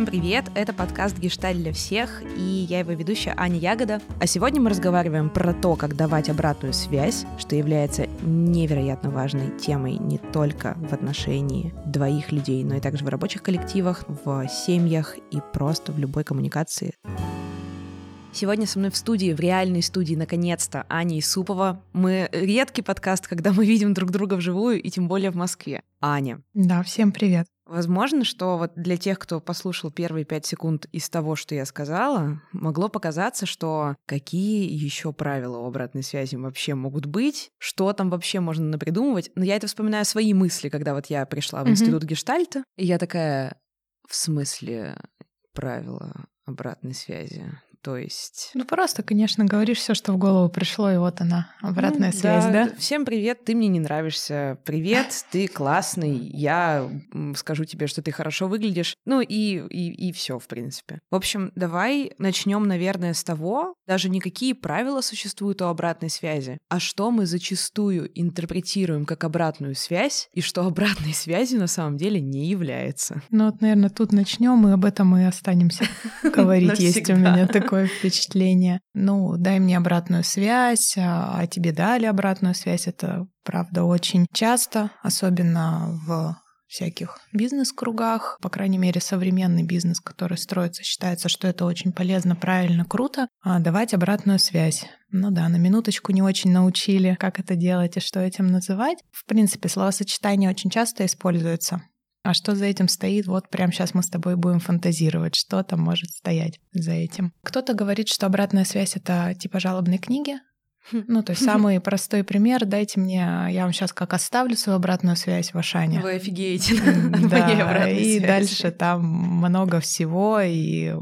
Всем привет! Это подкаст «Гешталь для всех» и я его ведущая Аня Ягода. А сегодня мы разговариваем про то, как давать обратную связь, что является невероятно важной темой не только в отношении двоих людей, но и также в рабочих коллективах, в семьях и просто в любой коммуникации. Сегодня со мной в студии, в реальной студии, наконец-то, Аня Исупова. Мы редкий подкаст, когда мы видим друг друга вживую, и тем более в Москве. Аня. Да, всем привет. Возможно, что вот для тех, кто послушал первые пять секунд из того, что я сказала, могло показаться, что какие еще правила обратной связи вообще могут быть, что там вообще можно напридумывать. Но я это вспоминаю свои мысли, когда вот я пришла в mm-hmm. институт гештальта, и я такая, в смысле правила обратной связи? То есть... Ну, просто, конечно, говоришь все, что в голову пришло, и вот она, обратная ну, связь, да, да? Всем привет, ты мне не нравишься. Привет, ты классный. Я скажу тебе, что ты хорошо выглядишь. Ну и, и, и все, в принципе. В общем, давай начнем, наверное, с того, даже не какие правила существуют у обратной связи, а что мы зачастую интерпретируем как обратную связь, и что обратной связью на самом деле не является. Ну вот, наверное, тут начнем, и об этом мы останемся говорить. Есть у меня такой такое впечатление. Ну, дай мне обратную связь, а, а тебе дали обратную связь. Это, правда, очень часто, особенно в всяких бизнес-кругах, по крайней мере, современный бизнес, который строится, считается, что это очень полезно, правильно, круто, а давать обратную связь. Ну да, на минуточку не очень научили, как это делать и что этим называть. В принципе, словосочетание очень часто используется. А что за этим стоит? Вот прямо сейчас мы с тобой будем фантазировать, что там может стоять за этим. Кто-то говорит, что обратная связь — это типа жалобной книги, хм. ну, то есть самый простой пример. Дайте мне, я вам сейчас как оставлю свою обратную связь в Ашане. Вы офигеете да, И дальше там много всего, и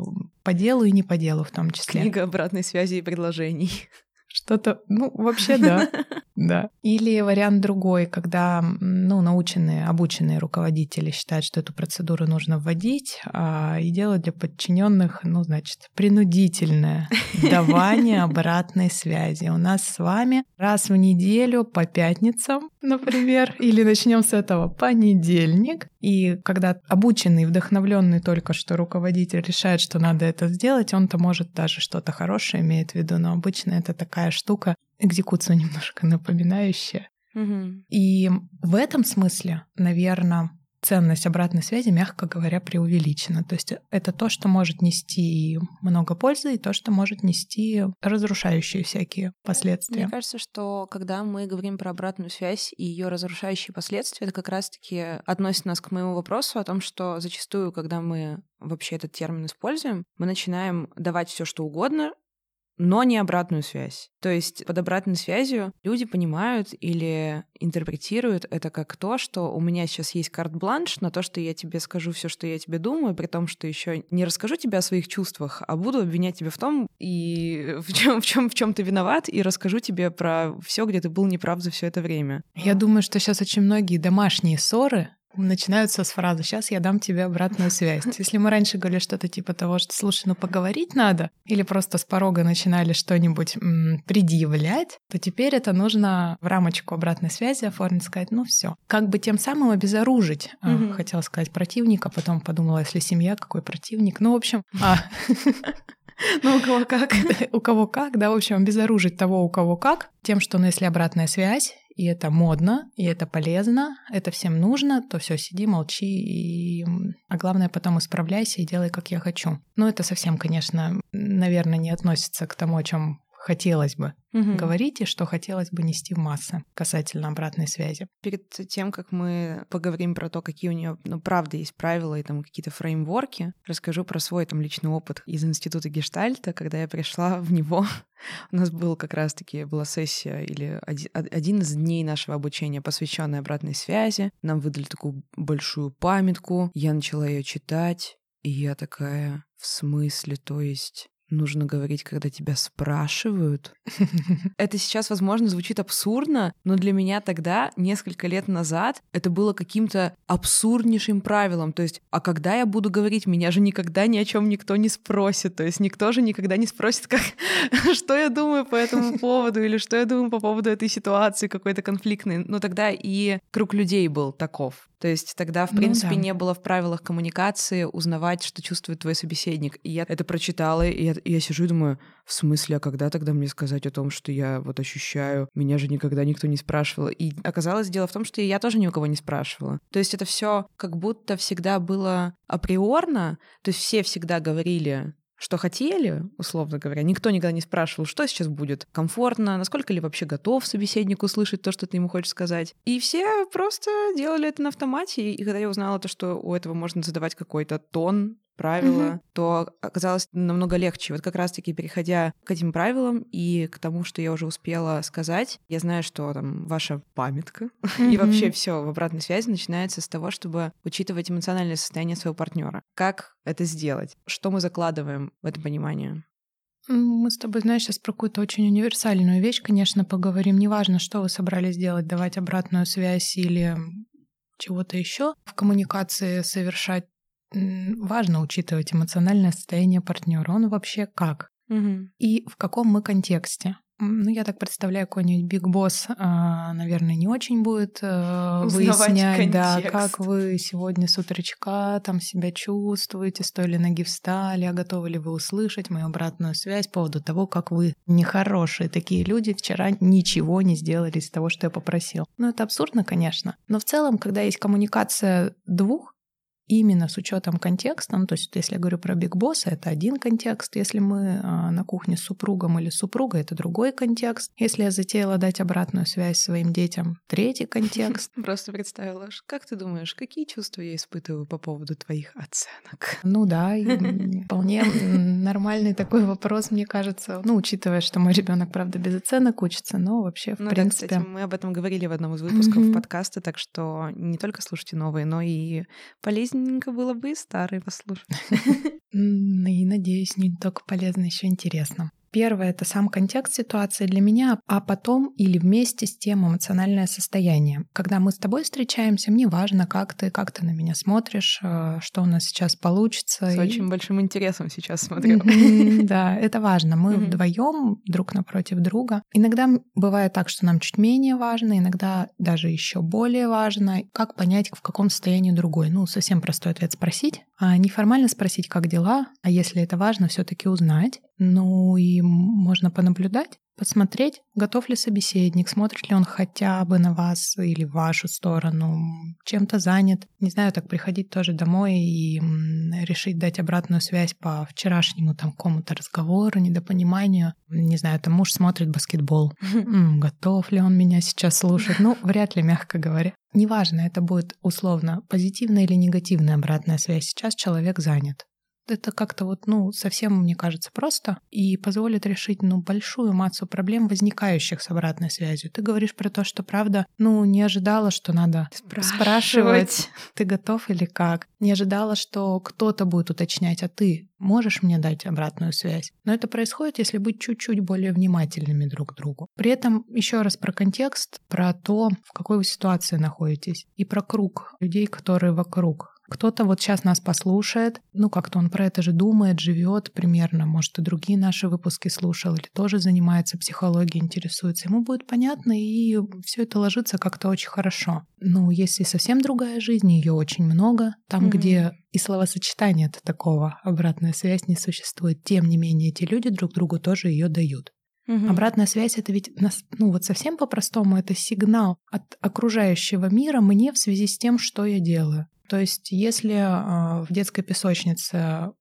по делу, и не по делу в том числе. Книга обратной связи и предложений. Что-то, ну, вообще да. Да. Или вариант другой, когда, ну, наученные, обученные руководители считают, что эту процедуру нужно вводить а, и делать для подчиненных, ну, значит, принудительное давание обратной связи. У нас с вами раз в неделю по пятницам, например, или начнем с этого понедельник. И когда обученный, вдохновленный только что руководитель решает, что надо это сделать, он-то может даже что-то хорошее имеет в виду, но обычно это такая штука, экзекуцию немножко напоминающая. Угу. И в этом смысле, наверное, ценность обратной связи, мягко говоря, преувеличена. То есть это то, что может нести много пользы, и то, что может нести разрушающие всякие последствия. Мне кажется, что когда мы говорим про обратную связь и ее разрушающие последствия, это как раз-таки относит нас к моему вопросу о том, что зачастую, когда мы вообще этот термин используем, мы начинаем давать все, что угодно, но не обратную связь. То есть под обратной связью люди понимают или интерпретируют это как то, что у меня сейчас есть карт-бланш на то, что я тебе скажу все, что я тебе думаю, при том, что еще не расскажу тебе о своих чувствах, а буду обвинять тебя в том, и в чем в чем в чем ты виноват, и расскажу тебе про все, где ты был неправ за все это время. Я думаю, что сейчас очень многие домашние ссоры начинаются с фразы «сейчас я дам тебе обратную связь». Если мы раньше говорили что-то типа того, что «слушай, ну поговорить надо», или просто с порога начинали что-нибудь предъявлять, то теперь это нужно в рамочку обратной связи оформить, сказать «ну все». Как бы тем самым обезоружить, угу. хотела сказать противника, потом подумала, если семья, какой противник. Ну, в общем... А, ну, у кого как. У кого как, да, в общем, обезоружить того, у кого как, тем, что, ну, если обратная связь, и это модно, и это полезно, это всем нужно, то все, сиди, молчи, и... а главное потом исправляйся и делай, как я хочу. Но это совсем, конечно, наверное, не относится к тому, о чем хотелось бы угу. говорить и что хотелось бы нести в массы касательно обратной связи. Перед тем, как мы поговорим про то, какие у нее, ну, правда, есть правила и там какие-то фреймворки, расскажу про свой там личный опыт из института Гештальта, когда я пришла в него. У нас был как раз-таки была сессия или один, один из дней нашего обучения, посвященный обратной связи. Нам выдали такую большую памятку. Я начала ее читать, и я такая, в смысле, то есть нужно говорить, когда тебя спрашивают. Это сейчас, возможно, звучит абсурдно, но для меня тогда, несколько лет назад, это было каким-то абсурднейшим правилом. То есть, а когда я буду говорить, меня же никогда ни о чем никто не спросит. То есть никто же никогда не спросит, как, что я думаю по этому поводу или что я думаю по поводу этой ситуации какой-то конфликтной. Но тогда и круг людей был таков. То есть тогда, в ну принципе, ну, да. не было в правилах коммуникации узнавать, что чувствует твой собеседник. И я это прочитала, и я, я сижу и думаю, в смысле, а когда тогда мне сказать о том, что я вот ощущаю? Меня же никогда никто не спрашивал. И оказалось, дело в том, что я тоже ни у кого не спрашивала. То есть это все как будто всегда было априорно, то есть все всегда говорили, что хотели, условно говоря. Никто никогда не спрашивал, что сейчас будет комфортно, насколько ли вообще готов собеседник услышать то, что ты ему хочешь сказать. И все просто делали это на автомате. И когда я узнала то, что у этого можно задавать какой-то тон, правила, mm-hmm. то оказалось намного легче. Вот как раз-таки переходя к этим правилам и к тому, что я уже успела сказать, я знаю, что там ваша памятка mm-hmm. и вообще все в обратной связи начинается с того, чтобы учитывать эмоциональное состояние своего партнера. Как это сделать? Что мы закладываем в это понимание? Мы с тобой, знаешь, сейчас про какую-то очень универсальную вещь, конечно, поговорим. Неважно, что вы собрались делать, давать обратную связь или чего-то еще в коммуникации совершать важно учитывать эмоциональное состояние партнера. Он вообще как? Угу. И в каком мы контексте? Ну, я так представляю, какой-нибудь Биг Босс, а, наверное, не очень будет э, выяснять, да, как вы сегодня с утречка там себя чувствуете, с той ли ноги встали, а готовы ли вы услышать мою обратную связь по поводу того, как вы нехорошие такие люди вчера ничего не сделали из того, что я попросил. Ну, это абсурдно, конечно. Но в целом, когда есть коммуникация двух, именно с учетом контекста, ну, то есть если я говорю про Биг Босса, это один контекст, если мы а, на кухне с супругом или супругой, это другой контекст, если я затеяла дать обратную связь своим детям, третий контекст. Просто представила, как ты думаешь, какие чувства я испытываю по поводу твоих оценок? Ну да, вполне нормальный такой вопрос, мне кажется, ну, учитывая, что мой ребенок, правда, без оценок учится, но вообще, в ну, принципе... Да, кстати, мы об этом говорили в одном из выпусков подкаста, так что не только слушайте новые, но и полезнее полезненько было бы и старый послушать. И надеюсь, не только полезно, еще интересно. Первое — это сам контекст ситуации для меня, а потом или вместе с тем эмоциональное состояние. Когда мы с тобой встречаемся, мне важно, как ты, как ты на меня смотришь, э, что у нас сейчас получится. С и... очень большим интересом сейчас смотрю. Да, это важно. Мы вдвоем друг напротив друга. Иногда бывает так, что нам чуть менее важно, иногда даже еще более важно, как понять, в каком состоянии другой. Ну, совсем простой ответ спросить, а неформально спросить, как дела, а если это важно, все-таки узнать. Ну и можно понаблюдать, посмотреть, готов ли собеседник, смотрит ли он хотя бы на вас или в вашу сторону, чем-то занят. Не знаю, так приходить тоже домой и решить дать обратную связь по вчерашнему там какому-то разговору, недопониманию. Не знаю, там муж смотрит баскетбол. Готов ли он меня сейчас слушать? Ну, вряд ли, мягко говоря. Неважно, это будет условно позитивная или негативная обратная связь. Сейчас человек занят это как-то вот, ну, совсем, мне кажется, просто и позволит решить, ну, большую массу проблем, возникающих с обратной связью. Ты говоришь про то, что, правда, ну, не ожидала, что надо спрашивать, спрашивать ты готов или как. Не ожидала, что кто-то будет уточнять, а ты можешь мне дать обратную связь. Но это происходит, если быть чуть-чуть более внимательными друг к другу. При этом еще раз про контекст, про то, в какой вы ситуации находитесь, и про круг людей, которые вокруг кто-то вот сейчас нас послушает, ну как-то он про это же думает, живет примерно, может и другие наши выпуски слушал или тоже занимается психологией, интересуется. Ему будет понятно, и все это ложится как-то очень хорошо. Ну, если совсем другая жизнь, ее очень много, там, mm-hmm. где и словосочетание это такого, обратная связь не существует. Тем не менее, эти люди друг другу тоже ее дают. Угу. Обратная связь это ведь ну вот совсем по-простому это сигнал от окружающего мира мне в связи с тем, что я делаю. То есть, если а, в детской песочнице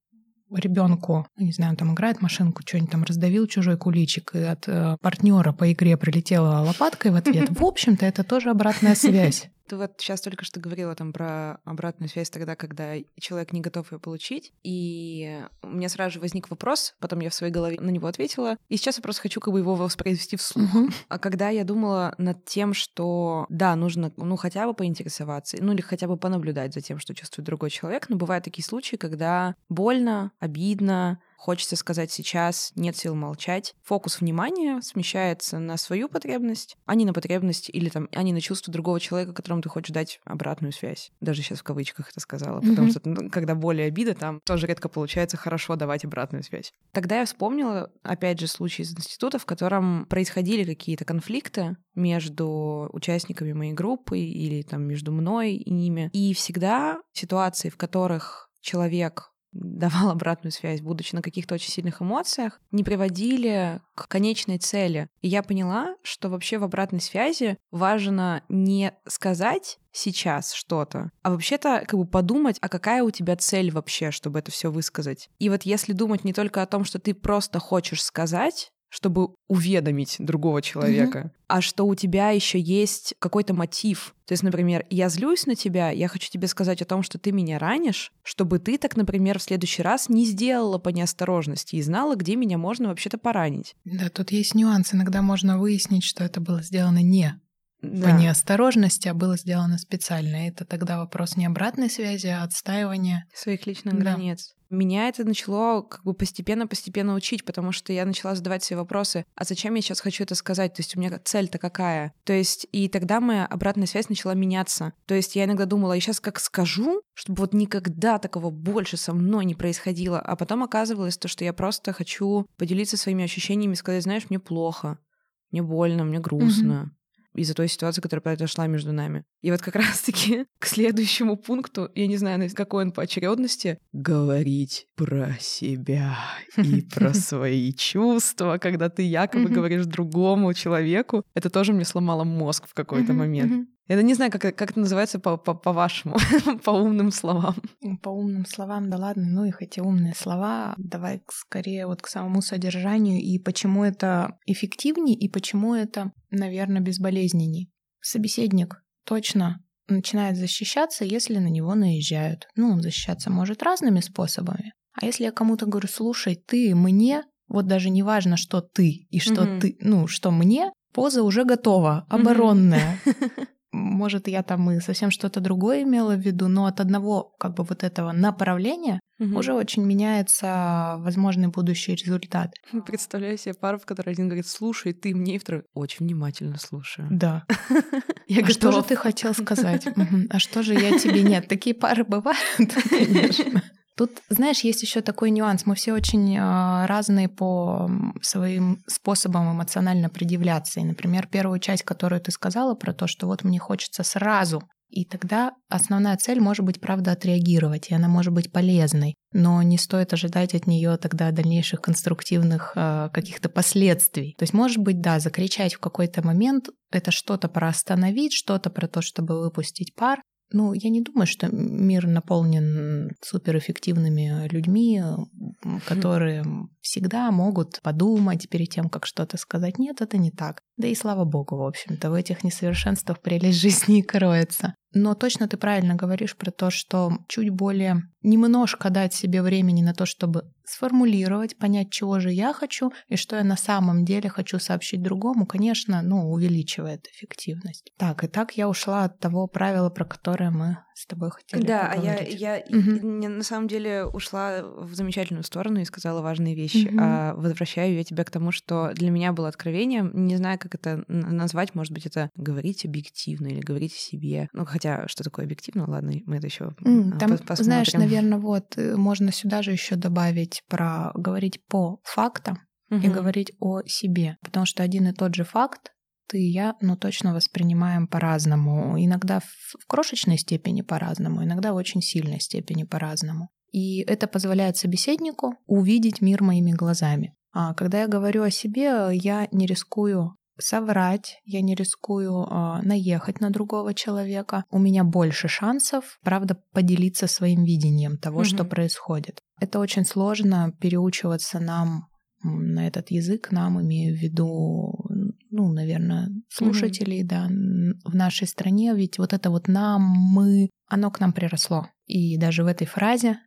ребенку, ну, не знаю, он там играет машинку, что-нибудь там раздавил чужой куличик, и от э, партнера по игре прилетела лопаткой в ответ, в общем-то, это тоже обратная связь. Ты вот сейчас только что говорила там про обратную связь тогда, когда человек не готов ее получить. И у меня сразу же возник вопрос, потом я в своей голове на него ответила. И сейчас я просто хочу как бы его воспроизвести вслух. Uh-huh. А когда я думала над тем, что да, нужно ну хотя бы поинтересоваться, ну или хотя бы понаблюдать за тем, что чувствует другой человек, но бывают такие случаи, когда больно, обидно, хочется сказать сейчас, нет сил молчать. Фокус внимания смещается на свою потребность, а не на потребность или там, а не на чувство другого человека, которому ты хочешь дать обратную связь. Даже сейчас в кавычках это сказала, потому что ну, когда боль и обида, там тоже редко получается хорошо давать обратную связь. Тогда я вспомнила, опять же, случай из института, в котором происходили какие-то конфликты между участниками моей группы или там между мной и ними. И всегда ситуации, в которых человек давал обратную связь, будучи на каких-то очень сильных эмоциях, не приводили к конечной цели. И я поняла, что вообще в обратной связи важно не сказать сейчас что-то, а вообще-то как бы подумать, а какая у тебя цель вообще, чтобы это все высказать. И вот если думать не только о том, что ты просто хочешь сказать, чтобы уведомить другого человека, mm-hmm. а что у тебя еще есть какой-то мотив. То есть, например, я злюсь на тебя, я хочу тебе сказать о том, что ты меня ранишь, чтобы ты так, например, в следующий раз не сделала по неосторожности и знала, где меня можно вообще-то поранить. Да, тут есть нюанс. Иногда можно выяснить, что это было сделано не да. по неосторожности, а было сделано специально. Это тогда вопрос не обратной связи, а отстаивания своих личных да. границ. Меня это начало как бы постепенно-постепенно учить, потому что я начала задавать себе вопросы, а зачем я сейчас хочу это сказать? То есть у меня цель-то какая? То есть и тогда моя обратная связь начала меняться. То есть я иногда думала, я сейчас как скажу, чтобы вот никогда такого больше со мной не происходило, а потом оказывалось то, что я просто хочу поделиться своими ощущениями, сказать, знаешь, мне плохо, мне больно, мне грустно. Mm-hmm из-за той ситуации, которая произошла между нами. И вот как раз-таки к следующему пункту, я не знаю, какой он по очередности, говорить про себя и про свои чувства, когда ты якобы говоришь другому человеку, это тоже мне сломало мозг в какой-то момент. Я не знаю, как, как это называется по, по, по-вашему, по умным словам. По умным словам, да ладно, ну их эти умные слова. Давай скорее вот к самому содержанию и почему это эффективнее и почему это, наверное, безболезненней. Собеседник точно начинает защищаться, если на него наезжают. Ну, он защищаться может разными способами. А если я кому-то говорю, слушай, ты мне, вот даже не важно, что ты и что mm-hmm. ты, ну, что мне, поза уже готова, оборонная. Mm-hmm. может, я там и совсем что-то другое имела в виду, но от одного как бы вот этого направления угу. уже очень меняется возможный будущий результат. Представляю себе пару, в которой один говорит, слушай, ты мне, и второй, очень внимательно слушаю. Да. Я а что же ты хотел сказать? А что же я тебе нет? Такие пары бывают, конечно. Тут, знаешь, есть еще такой нюанс. Мы все очень а, разные по своим способам эмоционально предъявляться. И, например, первую часть, которую ты сказала про то, что вот мне хочется сразу и тогда основная цель может быть, правда, отреагировать, и она может быть полезной. Но не стоит ожидать от нее тогда дальнейших конструктивных э, каких-то последствий. То есть, может быть, да, закричать в какой-то момент это что-то про остановить, что-то про то, чтобы выпустить пар, ну, я не думаю, что мир наполнен суперэффективными людьми, которые всегда могут подумать перед тем, как что-то сказать. Нет, это не так. Да и слава богу, в общем-то, в этих несовершенствах прелесть жизни и кроется. Но точно ты правильно говоришь про то, что чуть более немножко дать себе времени на то, чтобы сформулировать, понять, чего же я хочу и что я на самом деле хочу сообщить другому, конечно, ну, увеличивает эффективность. Так, и так я ушла от того правила, про которое мы с тобой хотели Да, поговорить. я, я угу. на самом деле ушла в замечательную сторону и сказала важные вещи. Угу. А возвращаю я тебя к тому, что для меня было откровением. Не знаю, как это назвать. Может быть, это говорить объективно или говорить о себе. Ну, хотя, что такое объективно, ладно, мы это еще mm, Там, посмотрим. знаешь, наверное, вот э, можно сюда же еще добавить про говорить по фактам угу. и говорить о себе. Потому что один и тот же факт ты и я, но точно воспринимаем по-разному. Иногда в крошечной степени по-разному, иногда в очень сильной степени по-разному. И это позволяет собеседнику увидеть мир моими глазами. А когда я говорю о себе, я не рискую соврать, я не рискую э, наехать на другого человека. У меня больше шансов, правда, поделиться своим видением того, mm-hmm. что происходит. Это очень сложно переучиваться нам на этот язык, нам имею в виду ну, наверное, слушателей, mm-hmm. да, в нашей стране, ведь вот это вот нам, мы, оно к нам приросло. И даже в этой фразе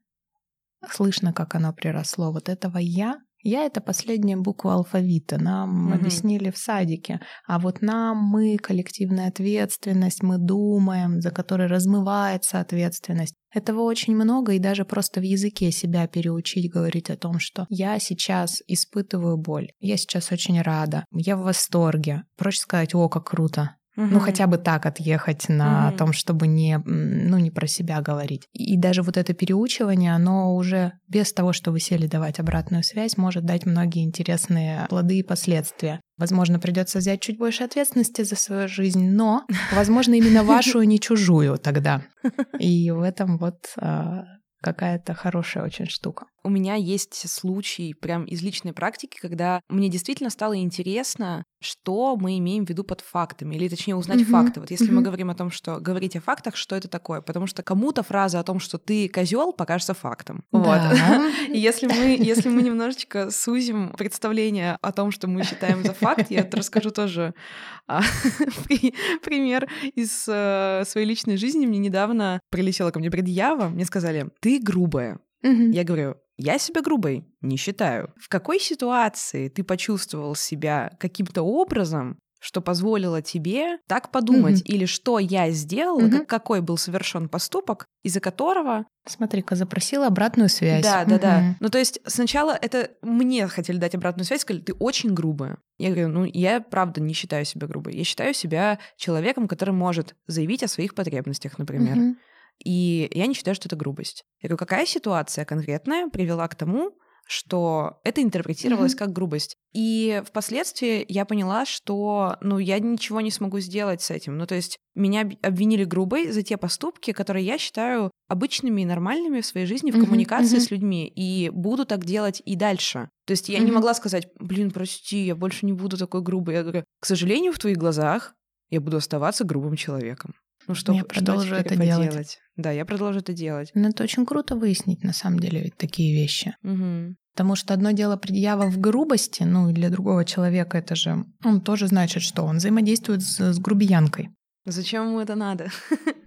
слышно, как оно приросло. Вот этого я я — это последняя буква алфавита. Нам угу. объяснили в садике. А вот нам, мы, коллективная ответственность, мы думаем, за которой размывается ответственность. Этого очень много, и даже просто в языке себя переучить говорить о том, что я сейчас испытываю боль, я сейчас очень рада, я в восторге. Проще сказать, о, как круто, Угу. Ну, хотя бы так отъехать на угу. том, чтобы не, ну, не про себя говорить. И даже вот это переучивание, оно уже без того, что вы сели давать обратную связь, может дать многие интересные плоды и последствия. Возможно, придется взять чуть больше ответственности за свою жизнь, но, возможно, именно вашу, а не чужую тогда. И в этом вот а, какая-то хорошая очень штука. У меня есть случай прям из личной практики, когда мне действительно стало интересно, что мы имеем в виду под фактами, или точнее узнать uh-huh. факты. Вот если uh-huh. мы говорим о том, что говорить о фактах, что это такое, потому что кому-то фраза о том, что ты козел, покажется фактом. Да. Вот. И если мы, если мы немножечко сузим представление о том, что мы считаем за факт, я расскажу тоже а, пример из э, своей личной жизни. Мне недавно прилетела ко мне предъява, мне сказали, ты грубая. Угу. Я говорю, я себя грубой не считаю. В какой ситуации ты почувствовал себя каким-то образом, что позволило тебе так подумать, mm или что я сделала, mm как, какой был совершен поступок, из-за которого... Смотри-ка, запросила обратную связь. Да, да, mm да. Ну, то есть сначала это мне хотели дать обратную связь, сказали, ты очень грубая. Я говорю, ну, я правда не считаю себя грубой. Я считаю себя человеком, который может заявить о своих потребностях, например. mm и я не считаю, что это грубость. Я говорю, какая ситуация конкретная привела к тому, что это интерпретировалось mm-hmm. как грубость. И впоследствии я поняла, что, ну, я ничего не смогу сделать с этим. Ну, то есть меня обвинили грубой за те поступки, которые я считаю обычными и нормальными в своей жизни в mm-hmm. коммуникации mm-hmm. с людьми, и буду так делать и дальше. То есть я mm-hmm. не могла сказать, блин, прости, я больше не буду такой грубой. Я говорю, к сожалению, в твоих глазах я буду оставаться грубым человеком. Ну что, я продолжу это поделать. делать. Да, я продолжу это делать. Но это очень круто выяснить, на самом деле, ведь такие вещи. Угу. Потому что одно дело предъява в грубости, ну и для другого человека это же, он тоже значит, что он взаимодействует с, с грубиянкой. Зачем ему это надо?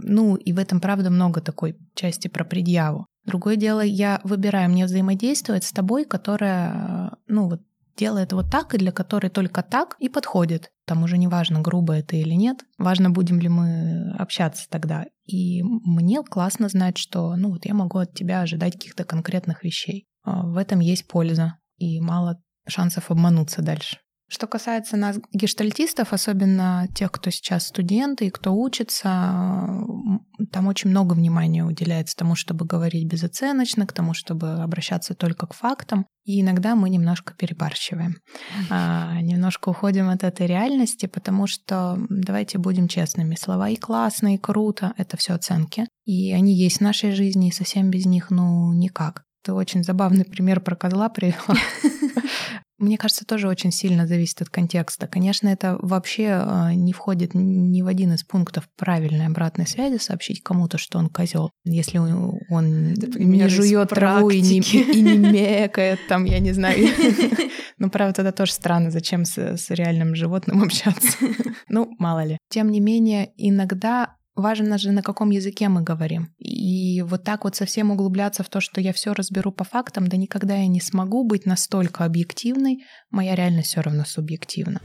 Ну, и в этом, правда, много такой части про предъяву. Другое дело, я выбираю мне взаимодействовать с тобой, которая, ну, вот делает вот так, и для которой только так и подходит. Там уже не важно, грубо это или нет. Важно, будем ли мы общаться тогда. И мне классно знать, что ну вот я могу от тебя ожидать каких-то конкретных вещей. А, в этом есть польза и мало шансов обмануться дальше. Что касается нас, гештальтистов, особенно тех, кто сейчас студенты и кто учится, там очень много внимания уделяется тому, чтобы говорить безоценочно, к тому, чтобы обращаться только к фактам. И иногда мы немножко перебарщиваем. А, немножко уходим от этой реальности, потому что, давайте будем честными, слова и классно, и круто — это все оценки. И они есть в нашей жизни, и совсем без них, ну, никак. Ты очень забавный пример про козла привела. Мне кажется, тоже очень сильно зависит от контекста. Конечно, это вообще а, не входит ни в один из пунктов правильной обратной связи сообщить кому-то, что он козел, если он не жует траву и не, и не мекает, там, я не знаю. Ну, правда, это тоже странно, зачем с, с реальным животным общаться. Ну, мало ли. Тем не менее, иногда важно же, на каком языке мы говорим. И вот так вот совсем углубляться в то, что я все разберу по фактам, да никогда я не смогу быть настолько объективной, моя реальность все равно субъективна.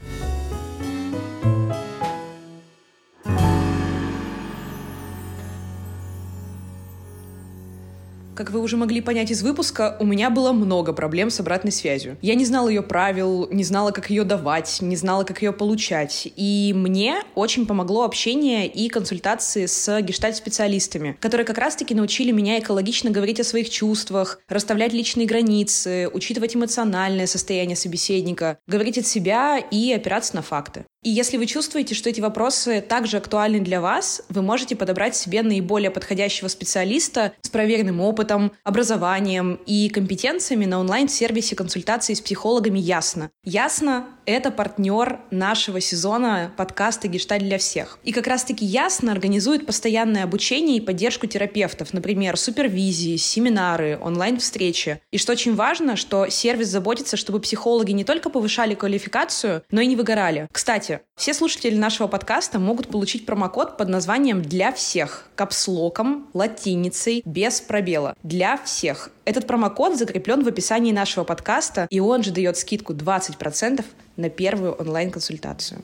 Как вы уже могли понять из выпуска, у меня было много проблем с обратной связью. Я не знала ее правил, не знала, как ее давать, не знала, как ее получать. И мне очень помогло общение и консультации с гештальт-специалистами, которые как раз-таки научили меня экологично говорить о своих чувствах, расставлять личные границы, учитывать эмоциональное состояние собеседника, говорить от себя и опираться на факты. И если вы чувствуете, что эти вопросы также актуальны для вас, вы можете подобрать себе наиболее подходящего специалиста с проверенным опытом, образованием и компетенциями на онлайн-сервисе консультации с психологами «Ясно». «Ясно» — это партнер нашего сезона подкаста «Гешталь для всех». И как раз-таки «Ясно» организует постоянное обучение и поддержку терапевтов, например, супервизии, семинары, онлайн-встречи. И что очень важно, что сервис заботится, чтобы психологи не только повышали квалификацию, но и не выгорали. Кстати, все слушатели нашего подкаста могут получить промокод под названием «Для всех» капслоком, латиницей, без пробела. Для всех. Этот промокод закреплен в описании нашего подкаста, и он же дает скидку 20% на первую онлайн-консультацию.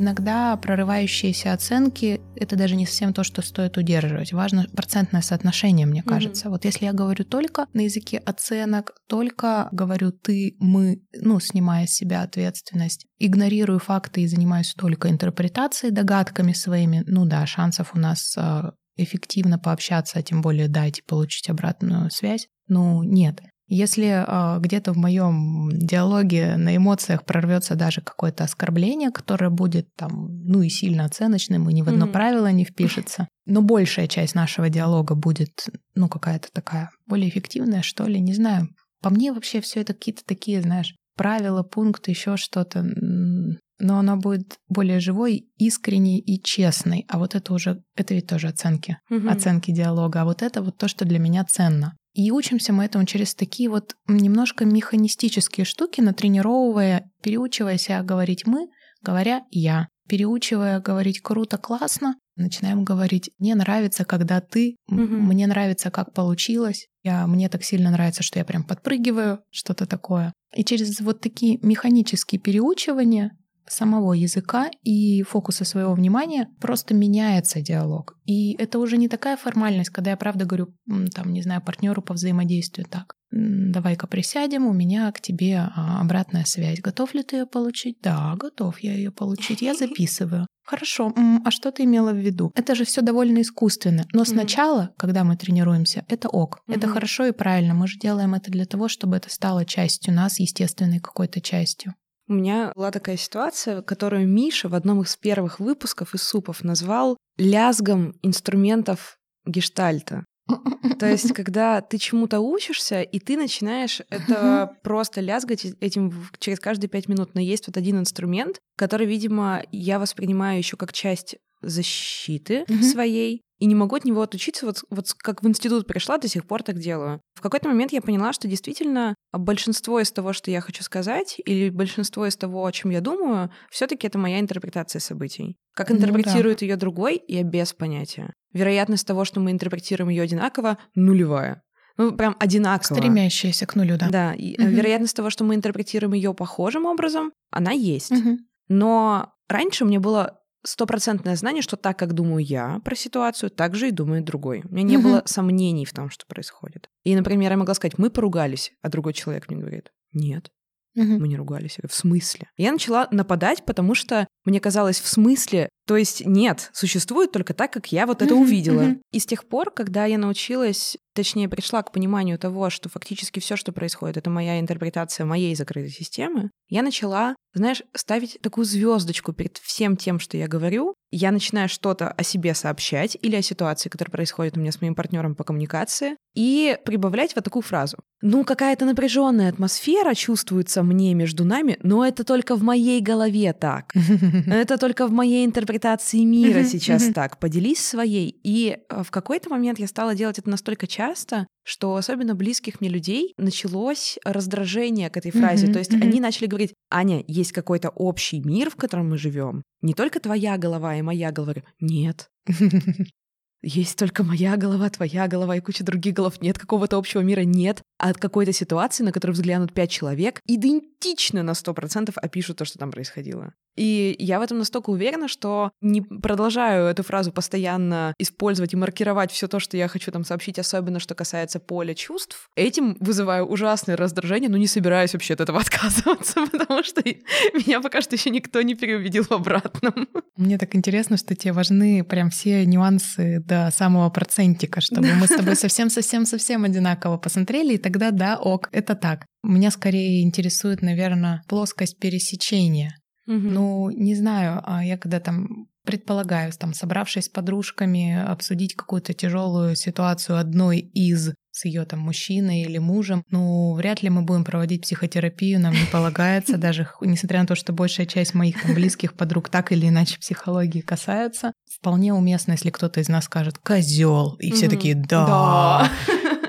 Иногда прорывающиеся оценки — это даже не совсем то, что стоит удерживать. Важно процентное соотношение, мне кажется. Mm-hmm. Вот если я говорю только на языке оценок, только говорю ты, мы, ну, снимая с себя ответственность, игнорирую факты и занимаюсь только интерпретацией, догадками своими, ну да, шансов у нас а, эффективно пообщаться, а тем более дать и получить обратную связь, ну нет. Если э, где-то в моем диалоге на эмоциях прорвется даже какое-то оскорбление, которое будет там, ну и сильно оценочным, и ни в одно mm-hmm. правило не впишется, но большая часть нашего диалога будет, ну, какая-то такая более эффективная, что ли, не знаю. По мне вообще все это какие-то такие, знаешь, правила, пункты, еще что-то. Но она будет более живой, искренней и честной. А вот это уже, это ведь тоже оценки, угу. оценки диалога. А вот это вот то, что для меня ценно. И учимся мы этому через такие вот немножко механистические штуки, натренировывая, переучивая себя говорить «мы», говоря «я». Переучивая говорить «круто, классно», начинаем говорить «мне нравится, когда ты», угу. «мне нравится, как получилось», я, «мне так сильно нравится, что я прям подпрыгиваю», что-то такое. И через вот такие механические переучивания самого языка и фокуса своего внимания просто меняется диалог. И это уже не такая формальность, когда я правда говорю, там, не знаю, партнеру по взаимодействию так. Давай-ка присядем, у меня к тебе а, обратная связь. Готов ли ты ее получить? Да, готов я ее получить. Я записываю. Хорошо, а что ты имела в виду? Это же все довольно искусственно. Но сначала, когда мы тренируемся, это ок. Это хорошо и правильно. Мы же делаем это для того, чтобы это стало частью нас, естественной какой-то частью. У меня была такая ситуация, которую Миша в одном из первых выпусков из супов назвал лязгом инструментов гештальта. То есть, когда ты чему-то учишься, и ты начинаешь это просто лязгать этим через каждые пять минут. Но есть вот один инструмент, который, видимо, я воспринимаю еще как часть защиты своей, и не могу от него отучиться, вот, вот как в институт пришла, до сих пор так делаю. В какой-то момент я поняла, что действительно большинство из того, что я хочу сказать, или большинство из того, о чем я думаю, все таки это моя интерпретация событий. Как интерпретирует ну, да. ее другой, я без понятия. Вероятность того, что мы интерпретируем ее одинаково, нулевая. Ну, прям одинаково. Стремящаяся к нулю, да. Да. И угу. вероятность того, что мы интерпретируем ее похожим образом, она есть. Угу. Но раньше мне было стопроцентное знание, что так, как думаю я про ситуацию, так же и думает другой. У меня не угу. было сомнений в том, что происходит. И, например, я могла сказать, мы поругались, а другой человек мне говорит, нет, угу. мы не ругались. Я говорю, в смысле? Я начала нападать, потому что мне казалось, в смысле, то есть нет, существует только так, как я вот это увидела. И с тех пор, когда я научилась, точнее, пришла к пониманию того, что фактически все, что происходит, это моя интерпретация моей закрытой системы, я начала, знаешь, ставить такую звездочку перед всем тем, что я говорю. Я начинаю что-то о себе сообщать или о ситуации, которая происходит у меня с моим партнером по коммуникации, и прибавлять вот такую фразу. Ну, какая-то напряженная атмосфера чувствуется мне между нами, но это только в моей голове так. Это только в моей интерпретации мира сейчас так. Поделись своей. И э, в какой-то момент я стала делать это настолько часто, что особенно близких мне людей началось раздражение к этой фразе. То есть они начали говорить, Аня, есть какой-то общий мир, в котором мы живем. Не только твоя голова и моя голова. Нет. Есть только моя голова, твоя голова и куча других голов. Нет какого-то общего мира, нет. А от какой-то ситуации, на которую взглянут пять человек, идентично на сто процентов опишут то, что там происходило. И я в этом настолько уверена, что не продолжаю эту фразу постоянно использовать и маркировать все то, что я хочу там сообщить, особенно что касается поля чувств. Этим вызываю ужасное раздражение, но не собираюсь вообще от этого отказываться, потому что меня пока что еще никто не переубедил в обратном. Мне так интересно, что тебе важны прям все нюансы до самого процентика, чтобы мы с тобой совсем-совсем-совсем одинаково посмотрели, и тогда да, ок, это так. Меня скорее интересует, наверное, плоскость пересечения Угу. Ну, не знаю, а я когда там предполагаю, там, собравшись с подружками, обсудить какую-то тяжелую ситуацию одной из с ее там мужчиной или мужем, ну, вряд ли мы будем проводить психотерапию, нам не полагается, даже несмотря на то, что большая часть моих там, близких подруг так или иначе психологии касается. Вполне уместно, если кто-то из нас скажет козел, и все такие да.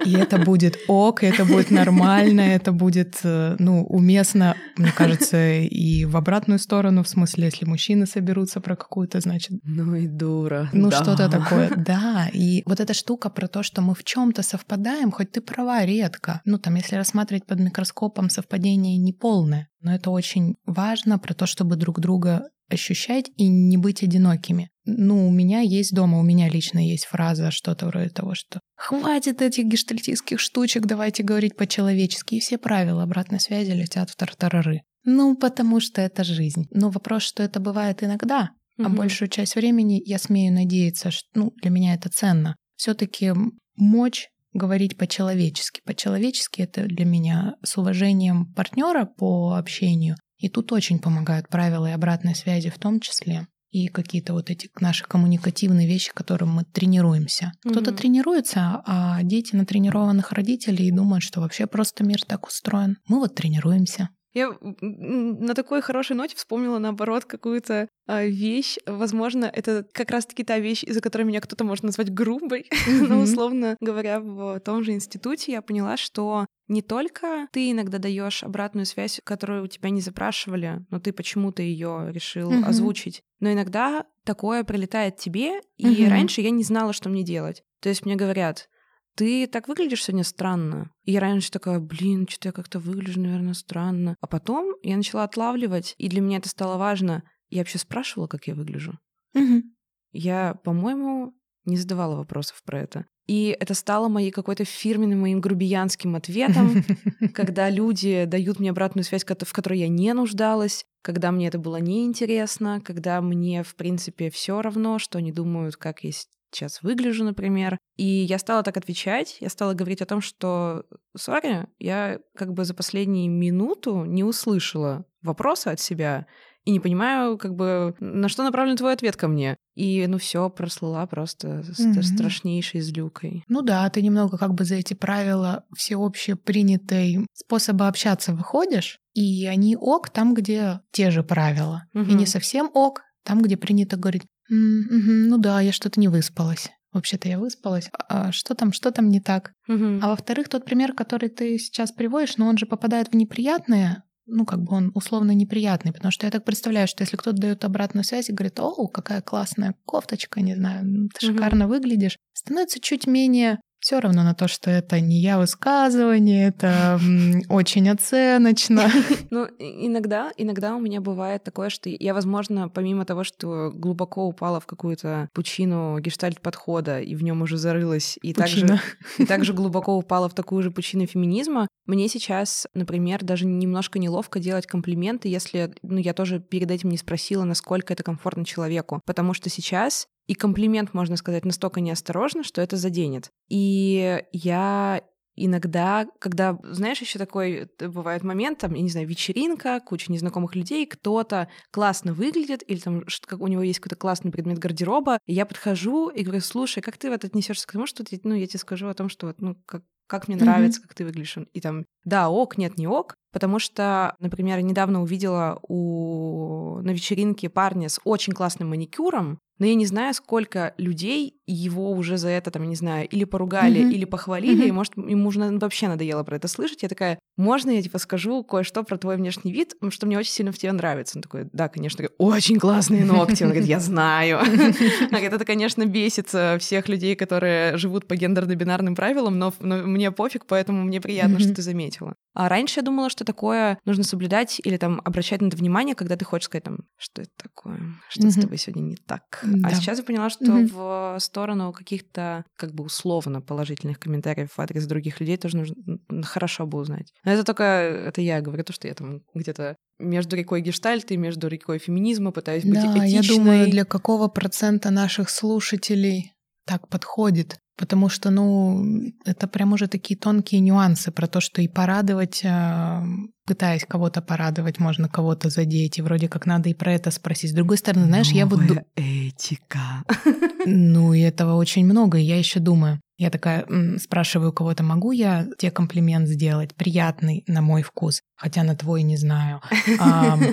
И это будет ок, это будет нормально, это будет, э, ну, уместно, мне кажется, и в обратную сторону, в смысле, если мужчины соберутся про какую-то, значит... Ну и дура. Ну, да. что-то такое. Да, и вот эта штука про то, что мы в чем то совпадаем, хоть ты права, редко. Ну, там, если рассматривать под микроскопом, совпадение неполное. Но это очень важно про то, чтобы друг друга ощущать и не быть одинокими. Ну, у меня есть дома, у меня лично есть фраза, что-то вроде того, что «хватит этих гештальтистских штучек, давайте говорить по-человечески», и все правила обратной связи летят в тартарары. Ну, потому что это жизнь. Но вопрос, что это бывает иногда, угу. а большую часть времени я смею надеяться, что ну, для меня это ценно. все таки мочь говорить по-человечески. По-человечески это для меня с уважением партнера по общению. И тут очень помогают правила и обратной связи в том числе и какие-то вот эти наши коммуникативные вещи, которым мы тренируемся. Mm-hmm. Кто-то тренируется, а дети на тренированных родителей думают, что вообще просто мир так устроен. Мы вот тренируемся. Я на такой хорошей ноте вспомнила, наоборот, какую-то а, вещь. Возможно, это как раз-таки та вещь, из-за которой меня кто-то может назвать грубой. Но, условно говоря, в том же институте я поняла, что не только ты иногда даешь обратную связь, которую у тебя не запрашивали, но ты почему-то ее решил mm-hmm. озвучить, но иногда такое прилетает тебе, и mm-hmm. раньше я не знала, что мне делать. То есть мне говорят, ты так выглядишь сегодня странно. И я раньше такая, блин, что-то я как-то выгляжу, наверное, странно. А потом я начала отлавливать, и для меня это стало важно. Я вообще спрашивала, как я выгляжу. Угу. Я, по-моему, не задавала вопросов про это. И это стало моей какой-то фирменным моим грубиянским ответом, когда люди дают мне обратную связь, в которой я не нуждалась, когда мне это было неинтересно, когда мне, в принципе, все равно, что они думают, как есть сейчас выгляжу, например. И я стала так отвечать, я стала говорить о том, что, сори, я как бы за последнюю минуту не услышала вопроса от себя и не понимаю, как бы, на что направлен твой ответ ко мне. И, ну, все прослыла просто mm-hmm. страшнейшей злюкой. Ну да, ты немного как бы за эти правила всеобще принятой способа общаться выходишь, и они ок там, где те же правила. Mm-hmm. И не совсем ок там, где принято говорить, Mm-hmm, ну да, я что-то не выспалась. Вообще-то я выспалась. А что там, что там не так? Mm-hmm. А во-вторых, тот пример, который ты сейчас приводишь, но ну, он же попадает в неприятное, ну, как бы он условно неприятный, потому что я так представляю, что если кто-то дает обратную связь и говорит, о, какая классная кофточка, не знаю, ты mm-hmm. шикарно выглядишь, становится чуть менее все равно на то, что это не я высказывание, это очень оценочно. Ну, иногда, иногда у меня бывает такое, что я, возможно, помимо того, что глубоко упала в какую-то пучину гештальт-подхода и в нем уже зарылась, и также, и также глубоко упала в такую же пучину феминизма, мне сейчас, например, даже немножко неловко делать комплименты, если ну, я тоже перед этим не спросила, насколько это комфортно человеку. Потому что сейчас и комплимент, можно сказать, настолько неосторожно, что это заденет. И я иногда, когда, знаешь, еще такой э, бывает момент, там, я не знаю, вечеринка, куча незнакомых людей, кто-то классно выглядит, или там что, у него есть какой-то классный предмет гардероба, и я подхожу и говорю, слушай, как ты в это отнесешься к тому, что ты, ну, я тебе скажу о том, что вот, ну, как, как мне нравится, mm-hmm. как ты выглядишь. И там, да, ок, нет, не ок. Потому что, например, недавно увидела у... на вечеринке парня с очень классным маникюром, но я не знаю, сколько людей его уже за это, там, не знаю, или поругали, mm-hmm. или похвалили, mm-hmm. и, может, ему уже вообще надоело про это слышать. Я такая, можно я, типа, скажу кое-что про твой внешний вид, что мне очень сильно в тебе нравится? Он такой, да, конечно, очень классные ногти. Он говорит, я знаю. Это, конечно, бесится всех людей, которые живут по гендерно-бинарным правилам, но мне пофиг, поэтому мне приятно, что ты заметила. А раньше я думала, что такое нужно соблюдать или там обращать на это внимание, когда ты хочешь сказать там, что это такое, что mm-hmm. с тобой сегодня не так. Да. А сейчас я поняла, что mm-hmm. в сторону каких-то как бы условно положительных комментариев в адрес других людей тоже нужно хорошо бы узнать. Но это только, это я говорю, то, что я там где-то между рекой гештальта и между рекой феминизма пытаюсь быть да, этичной. я думаю, для какого процента наших слушателей так подходит Потому что, ну, это прям уже такие тонкие нюансы про то, что и порадовать, а, пытаясь кого-то порадовать, можно кого-то задеть, и вроде как надо и про это спросить. С другой стороны, знаешь, Новая я вот... этика. Ну, и этого очень много, и я еще думаю. Я такая спрашиваю кого-то, могу я тебе комплимент сделать, приятный на мой вкус, хотя на твой не знаю.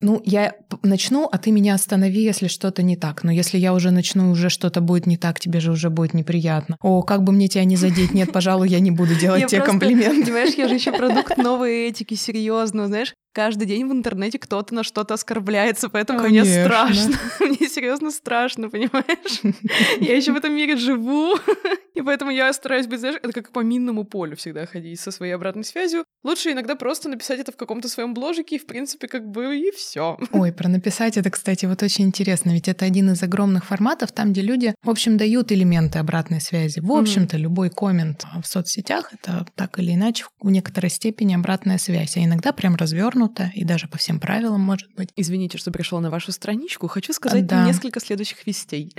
Ну, я начну, а ты меня останови, если что-то не так. Но если я уже начну, уже что-то будет не так, тебе же уже будет неприятно. О, как бы мне тебя не задеть? Нет, пожалуй, я не буду делать тебе комплимент. Понимаешь, я же еще продукт новой этики, серьезно, знаешь? Каждый день в интернете кто-то на что-то оскорбляется, поэтому Конечно. мне страшно. Мне серьезно страшно, понимаешь? Я еще в этом мире живу, и поэтому я стараюсь быть, знаешь, это как по минному полю всегда ходить со своей обратной связью. Лучше иногда просто написать это в каком-то своем бложике, и в принципе как бы и все. Ой, про написать это, кстати, вот очень интересно, ведь это один из огромных форматов, там, где люди, в общем, дают элементы обратной связи. В общем-то, любой коммент в соцсетях — это так или иначе в некоторой степени обратная связь, а иногда прям развернута и даже по всем правилам может быть. Извините, что пришел на вашу страничку. Хочу сказать да. несколько следующих вестей.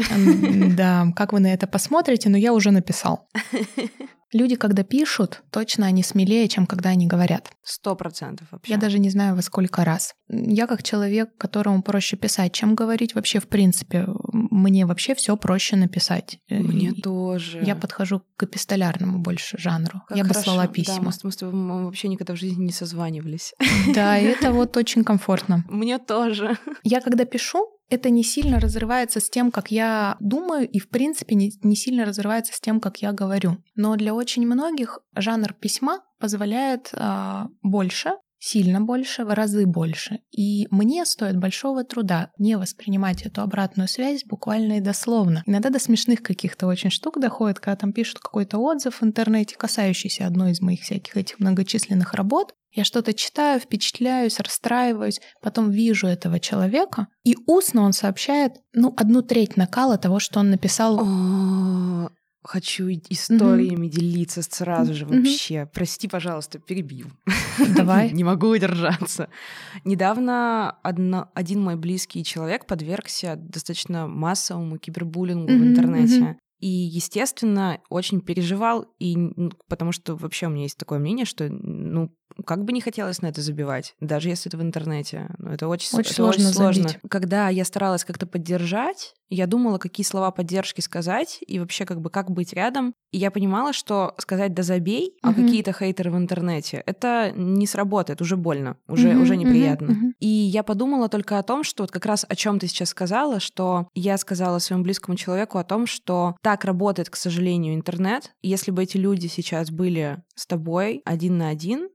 Да, как вы на это посмотрите, но я уже написал. Люди, когда пишут, точно они смелее, чем когда они говорят. Сто процентов вообще. Я даже не знаю во сколько раз. Я как человек, которому проще писать, чем говорить вообще в принципе. Мне вообще все проще написать. Мне И тоже. Я подхожу к эпистолярному больше жанру. Как я хорошо. бы слала письма. Да, мы, мы с тобой вообще никогда в жизни не созванивались. Да, это вот очень комфортно. Мне тоже. Я когда пишу, это не сильно разрывается с тем, как я думаю, и в принципе не, не сильно разрывается с тем, как я говорю. Но для очень многих жанр письма позволяет э, больше, сильно больше, в разы больше. И мне стоит большого труда не воспринимать эту обратную связь буквально и дословно. Иногда до смешных каких-то очень штук доходит, когда там пишут какой-то отзыв в интернете, касающийся одной из моих всяких этих многочисленных работ, я что-то читаю, впечатляюсь, расстраиваюсь, потом вижу этого человека, и устно он сообщает, ну, одну треть накала того, что он написал. О, хочу историями mm-hmm. делиться сразу же вообще. Mm-hmm. Прости, пожалуйста, перебью. Давай. Не могу удержаться. Недавно одно, один мой близкий человек подвергся достаточно массовому кибербуллингу mm-hmm. в интернете. И, естественно, очень переживал, и, потому что вообще у меня есть такое мнение, что, ну, как бы не хотелось на это забивать, даже если это в интернете. Но это очень, очень это сложно. Очень сложно. Забить. Когда я старалась как-то поддержать, я думала, какие слова поддержки сказать, и вообще как бы как быть рядом. И я понимала, что сказать «да забей», uh-huh. а какие-то хейтеры в интернете, это не сработает, уже больно, уже, uh-huh, уже неприятно. Uh-huh. И я подумала только о том, что вот как раз о чем ты сейчас сказала, что я сказала своему близкому человеку о том, что так работает, к сожалению, интернет. Если бы эти люди сейчас были с тобой один на один,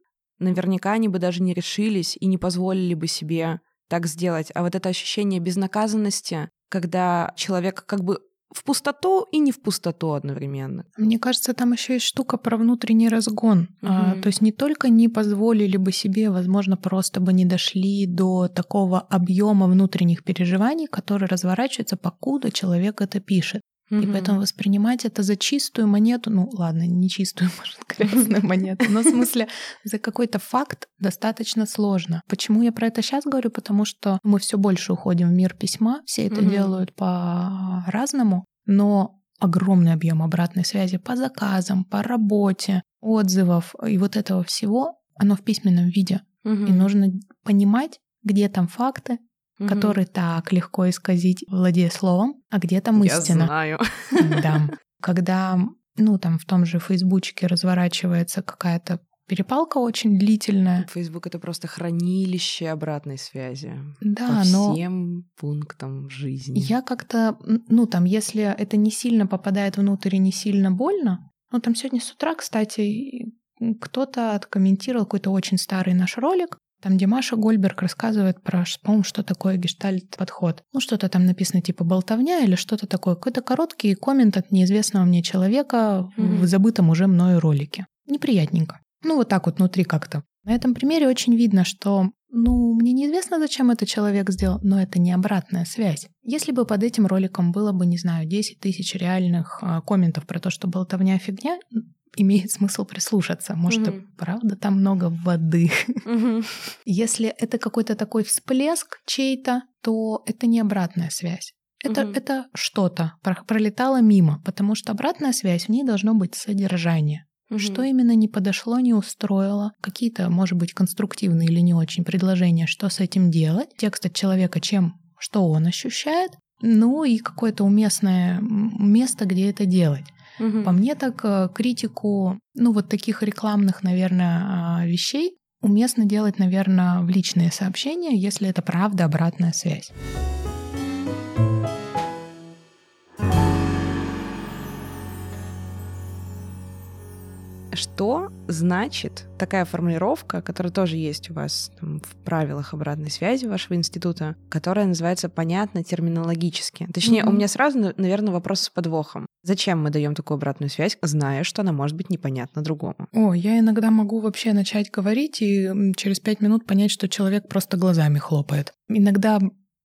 наверняка они бы даже не решились и не позволили бы себе так сделать. А вот это ощущение безнаказанности, когда человек как бы в пустоту и не в пустоту одновременно. Мне кажется, там еще есть штука про внутренний разгон. Угу. А, то есть не только не позволили бы себе, возможно, просто бы не дошли до такого объема внутренних переживаний, которые разворачиваются, покуда человек это пишет. Mm-hmm. И поэтому воспринимать это за чистую монету, ну ладно, не чистую, может, грязную монету, но в смысле за какой-то факт достаточно сложно. Почему я про это сейчас говорю? Потому что мы все больше уходим в мир письма, все это mm-hmm. делают по-разному, но огромный объем обратной связи по заказам, по работе, отзывов и вот этого всего, оно в письменном виде. Mm-hmm. И нужно понимать, где там факты, угу. который так легко исказить, владея словом, а где там истина. Я знаю. Да. Когда, ну, там в том же Фейсбучке разворачивается какая-то перепалка очень длительная. Фейсбук — это просто хранилище обратной связи. Да, по но... всем пунктам жизни. Я как-то, ну, там, если это не сильно попадает внутрь и не сильно больно, ну, там сегодня с утра, кстати, кто-то откомментировал какой-то очень старый наш ролик, там Димаша Гольберг рассказывает про, по-моему, что такое гештальт-подход. Ну, что-то там написано типа болтовня или что-то такое. Какой-то короткий коммент от неизвестного мне человека mm-hmm. в забытом уже мною ролике. Неприятненько. Ну, вот так вот внутри как-то. На этом примере очень видно, что ну, мне неизвестно, зачем это человек сделал, но это не обратная связь. Если бы под этим роликом было бы, не знаю, 10 тысяч реальных э, комментов про то, что болтовня фигня, имеет смысл прислушаться. Может, mm-hmm. правда там много воды. Mm-hmm. Если это какой-то такой всплеск чей-то, то это не обратная связь. Это, mm-hmm. это что-то пролетало мимо, потому что обратная связь, в ней должно быть содержание. Mm-hmm. Что именно не подошло, не устроило, какие-то, может быть, конструктивные или не очень предложения, что с этим делать, текст от человека, чем, что он ощущает, ну и какое-то уместное место, где это делать. Угу. По мне так э, критику, ну вот таких рекламных, наверное, а, вещей уместно делать, наверное, в личные сообщения, если это правда обратная связь. Что значит такая формулировка, которая тоже есть у вас там, в правилах обратной связи вашего института, которая называется понятно терминологически. Точнее, mm-hmm. у меня сразу, наверное, вопрос с подвохом. Зачем мы даем такую обратную связь, зная, что она может быть непонятна другому? О, я иногда могу вообще начать говорить и через пять минут понять, что человек просто глазами хлопает. Иногда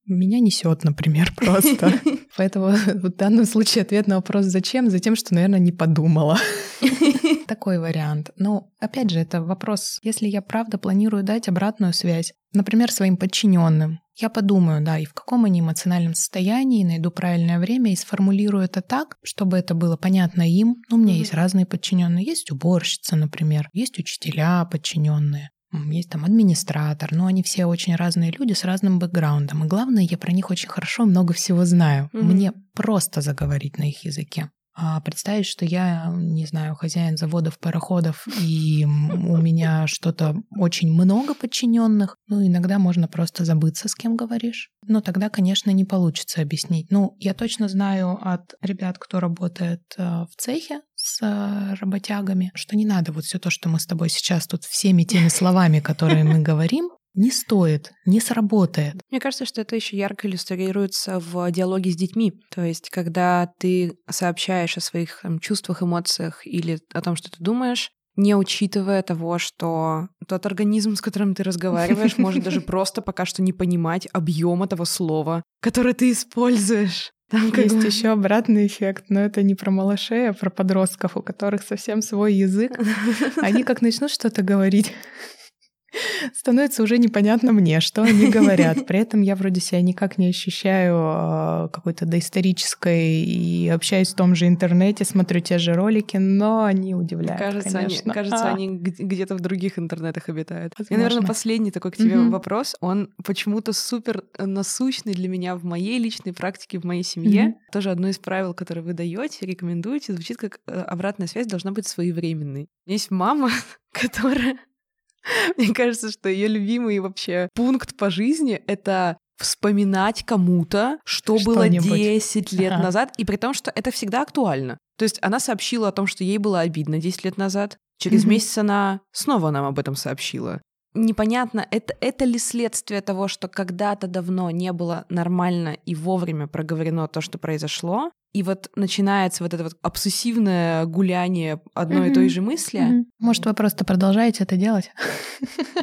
меня несет, например, просто. Поэтому в данном случае ответ на вопрос «зачем?» за тем, что, наверное, не подумала. Такой вариант. Но, опять же, это вопрос, если я правда планирую дать обратную связь, например, своим подчиненным, я подумаю, да, и в каком они эмоциональном состоянии, найду правильное время и сформулирую это так, чтобы это было понятно им. Ну, у меня есть разные подчиненные. Есть уборщица, например, есть учителя подчиненные есть там администратор, но они все очень разные люди с разным бэкграундом. И главное, я про них очень хорошо много всего знаю. Mm-hmm. Мне просто заговорить на их языке. А представить, что я, не знаю, хозяин заводов, пароходов, и у меня что-то очень много подчиненных, ну, иногда можно просто забыться, с кем говоришь. Но тогда, конечно, не получится объяснить. Ну, я точно знаю от ребят, кто работает э, в цехе с э, работягами, что не надо вот все то, что мы с тобой сейчас тут всеми теми словами, которые мы говорим, не стоит, не сработает. Мне кажется, что это еще ярко иллюстрируется в диалоге с детьми. То есть, когда ты сообщаешь о своих там, чувствах, эмоциях или о том, что ты думаешь, не учитывая того, что тот организм, с которым ты разговариваешь, может даже просто пока что не понимать объем этого слова, которое ты используешь. Там есть бы... еще обратный эффект, но это не про малышей, а про подростков, у которых совсем свой язык. Они как начнут что-то говорить, становится уже непонятно мне, что они говорят. При этом я вроде себя никак не ощущаю а, какой-то доисторической и общаюсь в том же интернете, смотрю те же ролики, но они удивляют, Кажется, конечно. они, кажется, а. они где-то в других интернетах обитают. Возможно. И, наверное, последний такой к тебе mm-hmm. вопрос. Он почему-то супер насущный для меня в моей личной практике, в моей семье. Mm-hmm. Тоже одно из правил, которые вы даете, рекомендуете, звучит как э, обратная связь должна быть своевременной. Есть мама, которая Мне кажется, что ее любимый вообще пункт по жизни — это вспоминать кому-то, что, что было 10 лет ага. назад, и при том, что это всегда актуально. То есть она сообщила о том, что ей было обидно 10 лет назад. Через mm-hmm. месяц она снова нам об этом сообщила. Непонятно, это, это ли следствие того, что когда-то давно не было нормально и вовремя проговорено то, что произошло, и вот начинается вот это вот обсессивное гуляние одной mm-hmm. и той же мысли. Mm-hmm. Может, вы просто продолжаете это делать?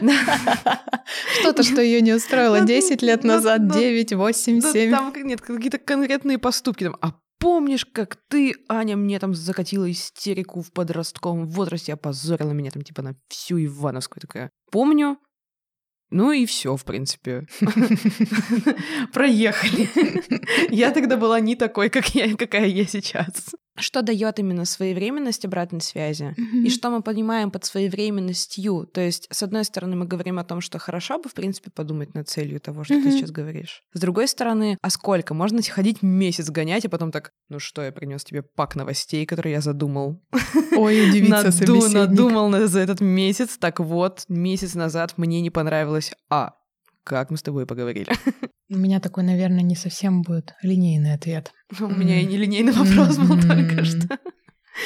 Что-то, что ее не устроило 10 лет назад, 9, 8, 7. Там нет, какие-то конкретные поступки. А помнишь, как ты, Аня, мне там закатила истерику в подростковом возрасте, опозорила меня там типа на всю Ивановскую такая. Помню, ну и все, в принципе. Проехали. Я тогда была не такой, как я, какая я сейчас. Что дает именно своевременность обратной связи? Mm-hmm. И что мы понимаем под своевременностью? То есть, с одной стороны, мы говорим о том, что хорошо бы, в принципе, подумать над целью того, что mm-hmm. ты сейчас говоришь. С другой стороны, а сколько? Можно ходить месяц гонять, и потом так, ну что, я принес тебе пак новостей, которые я задумал. Ой, удивиться Наду, Надумал за этот месяц. Так вот, месяц назад мне не понравилось А. Как мы с тобой поговорили? У меня такой, наверное, не совсем будет линейный ответ. У меня и не линейный вопрос был только что.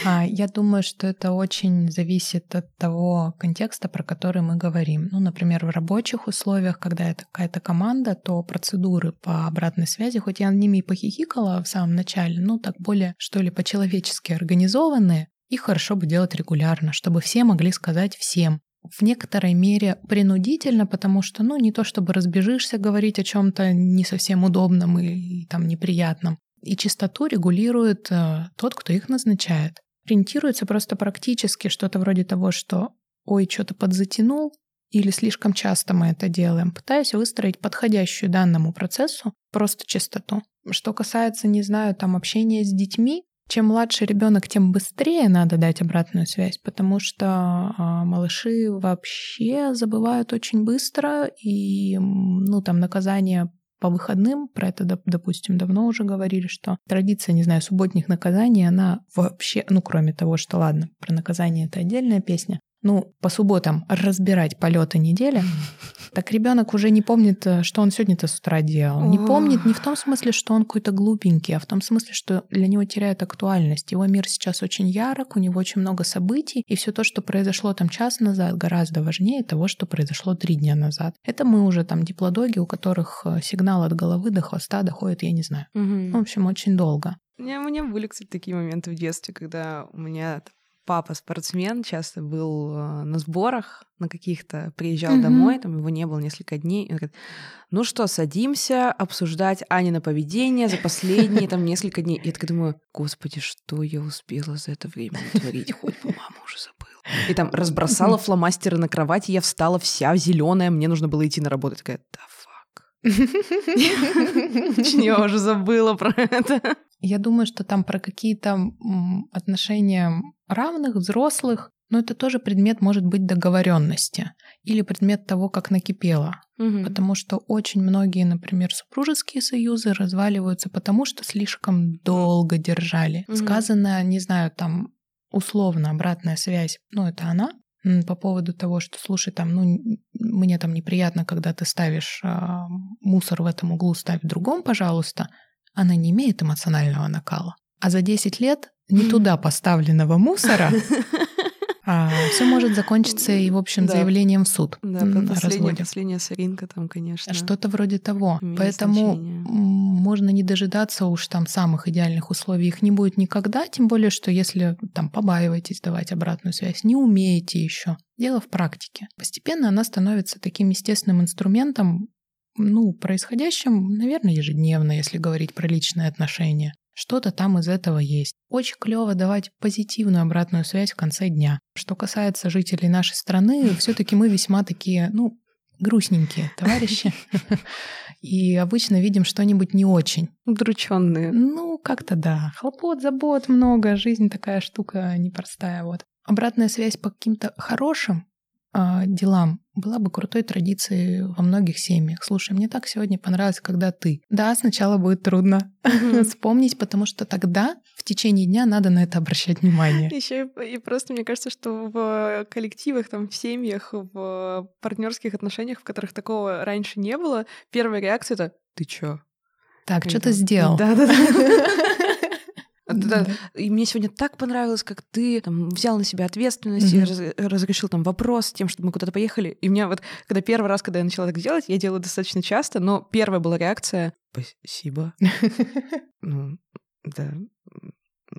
А, я думаю, что это очень зависит от того контекста, про который мы говорим. Ну, например, в рабочих условиях, когда это какая-то команда, то процедуры по обратной связи, хоть я над ними и похихикала в самом начале, ну, так более, что ли, по-человечески организованные, их хорошо бы делать регулярно, чтобы все могли сказать всем, в некоторой мере принудительно, потому что, ну, не то чтобы разбежишься говорить о чем-то не совсем удобном и, и там неприятном. И чистоту регулирует э, тот, кто их назначает. Ориентируется просто практически что-то вроде того, что «ой, что-то подзатянул», или слишком часто мы это делаем, пытаясь выстроить подходящую данному процессу просто чистоту. Что касается, не знаю, там общения с детьми, чем младше ребенок, тем быстрее надо дать обратную связь, потому что а, малыши вообще забывают очень быстро, и ну там наказание по выходным, про это, допустим, давно уже говорили, что традиция, не знаю, субботних наказаний, она вообще, ну, кроме того, что, ладно, про наказание это отдельная песня, ну, по субботам разбирать полеты недели, так ребенок уже не помнит, э, что он сегодня-то с утра делал. Не помнит не в том смысле, что он какой-то глупенький, а в том смысле, что для него теряет актуальность. Его мир сейчас очень ярок, у него очень много событий, и все то, что произошло там час назад, гораздо важнее того, что произошло три дня назад. Это мы уже там диплодоги, у которых э, сигнал от головы до хвоста доходит, я не знаю. В общем, очень долго. У меня, у меня были, кстати, такие моменты в детстве, когда у меня папа спортсмен, часто был э, на сборах на каких-то, приезжал mm-hmm. домой, там его не было несколько дней, и он говорит, ну что, садимся обсуждать Ани на поведение за последние там несколько дней. Я так думаю, господи, что я успела за это время творить, хоть бы мама уже забыла. И там разбросала фломастеры на кровати, я встала вся зеленая, мне нужно было идти на работу. Такая, да я уже забыла про это. Я думаю, что там про какие-то отношения равных, взрослых, но это тоже предмет может быть договоренности или предмет того, как накипело. Угу. Потому что очень многие, например, супружеские союзы разваливаются потому, что слишком долго держали. Угу. Сказано, не знаю, там условно обратная связь, ну это она, по поводу того, что, слушай, там, ну, мне там неприятно, когда ты ставишь э, мусор в этом углу, ставь в другом, пожалуйста, она не имеет эмоционального накала. А за 10 лет не туда поставленного мусора а, все может закончиться и, в общем, да. заявлением в суд. Да, последняя, последняя соринка там, конечно. Что-то вроде того. Поэтому значение. можно не дожидаться уж там самых идеальных условий. Их не будет никогда, тем более, что если там побаиваетесь давать обратную связь, не умеете еще. Дело в практике. Постепенно она становится таким естественным инструментом, ну, происходящим, наверное, ежедневно, если говорить про личные отношения. Что-то там из этого есть. Очень клево давать позитивную обратную связь в конце дня. Что касается жителей нашей страны, все-таки мы весьма такие, ну, грустненькие товарищи. И обычно видим что-нибудь не очень. Удрученные. Ну, как-то да. Хлопот, забот много, жизнь такая штука непростая. Вот. Обратная связь по каким-то хорошим э, делам была бы крутой традицией во многих семьях. Слушай, мне так сегодня понравилось, когда ты. Да, сначала будет трудно вспомнить, потому что тогда в течение дня надо на это обращать внимание. Еще и просто мне кажется, что в коллективах, там, в семьях, в партнерских отношениях, в которых такого раньше не было, первая реакция это «ты чё?» Так, что ты сделал? Да-да-да. Да. И мне сегодня так понравилось, как ты там, взял на себя ответственность и раз, разрешил там вопрос тем, чтобы мы куда-то поехали. И у меня вот, когда первый раз, когда я начала так делать, я делаю достаточно часто, но первая была реакция «Спасибо». Ну, да,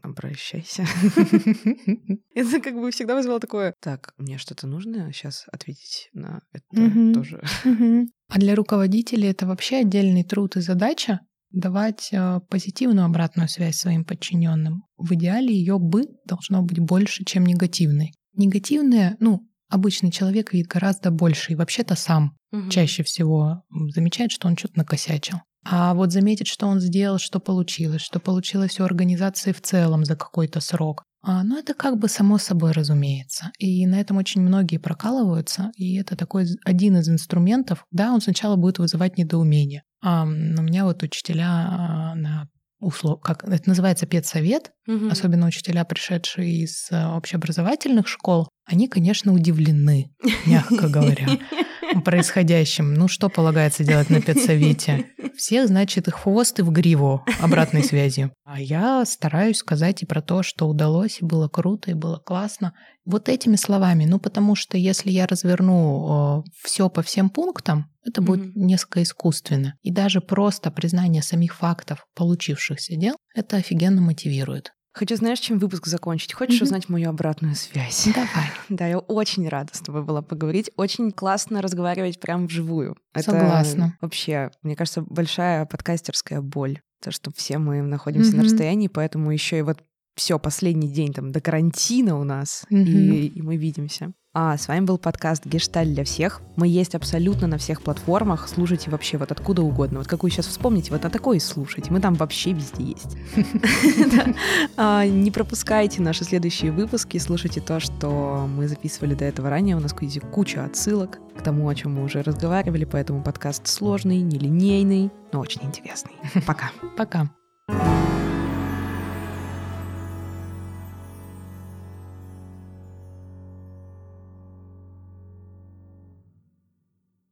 обращайся. Это как бы всегда вызывало такое, так, мне что-то нужно сейчас ответить на это тоже. А для руководителей это вообще отдельный труд и задача, давать э, позитивную обратную связь своим подчиненным. В идеале ее бы должно быть больше, чем негативной. Негативная, ну, обычный человек видит гораздо больше и вообще-то сам угу. чаще всего замечает, что он что-то накосячил. А вот заметить, что он сделал, что получилось, что получилось у организации в целом за какой-то срок. А, ну, это как бы само собой разумеется. И на этом очень многие прокалываются. И это такой один из инструментов. Да, он сначала будет вызывать недоумение. А, у меня вот учителя а, на услов, как это называется педсовет, угу. особенно учителя, пришедшие из а, общеобразовательных школ, они, конечно, удивлены, мягко говоря, происходящим. Ну, что полагается делать на педсовете? Всех, значит, их хвост и в гриву обратной связи. А я стараюсь сказать и про то, что удалось, и было круто, и было классно. Вот этими словами. Ну, потому что если я разверну все по всем пунктам, это будет mm-hmm. несколько искусственно. И даже просто признание самих фактов получившихся дел, это офигенно мотивирует. Хочу, знаешь, чем выпуск закончить? Хочешь mm-hmm. узнать мою обратную связь? Давай. Да, я очень рада с тобой была поговорить. Очень классно разговаривать прям вживую. Это Согласна. Вообще, мне кажется, большая подкастерская боль. То, что все мы находимся mm-hmm. на расстоянии, поэтому еще и вот все последний день там до карантина у нас, mm-hmm. и, и мы видимся. А с вами был подкаст Гешталь для всех. Мы есть абсолютно на всех платформах. Слушайте вообще вот откуда угодно. Вот какую сейчас вспомните, вот на такой и слушайте. Мы там вообще везде есть. А, не пропускайте наши следующие выпуски. Слушайте то, что мы записывали до этого ранее. У нас куча отсылок к тому, о чем мы уже разговаривали. Поэтому подкаст сложный, нелинейный, но очень интересный. Пока. Пока.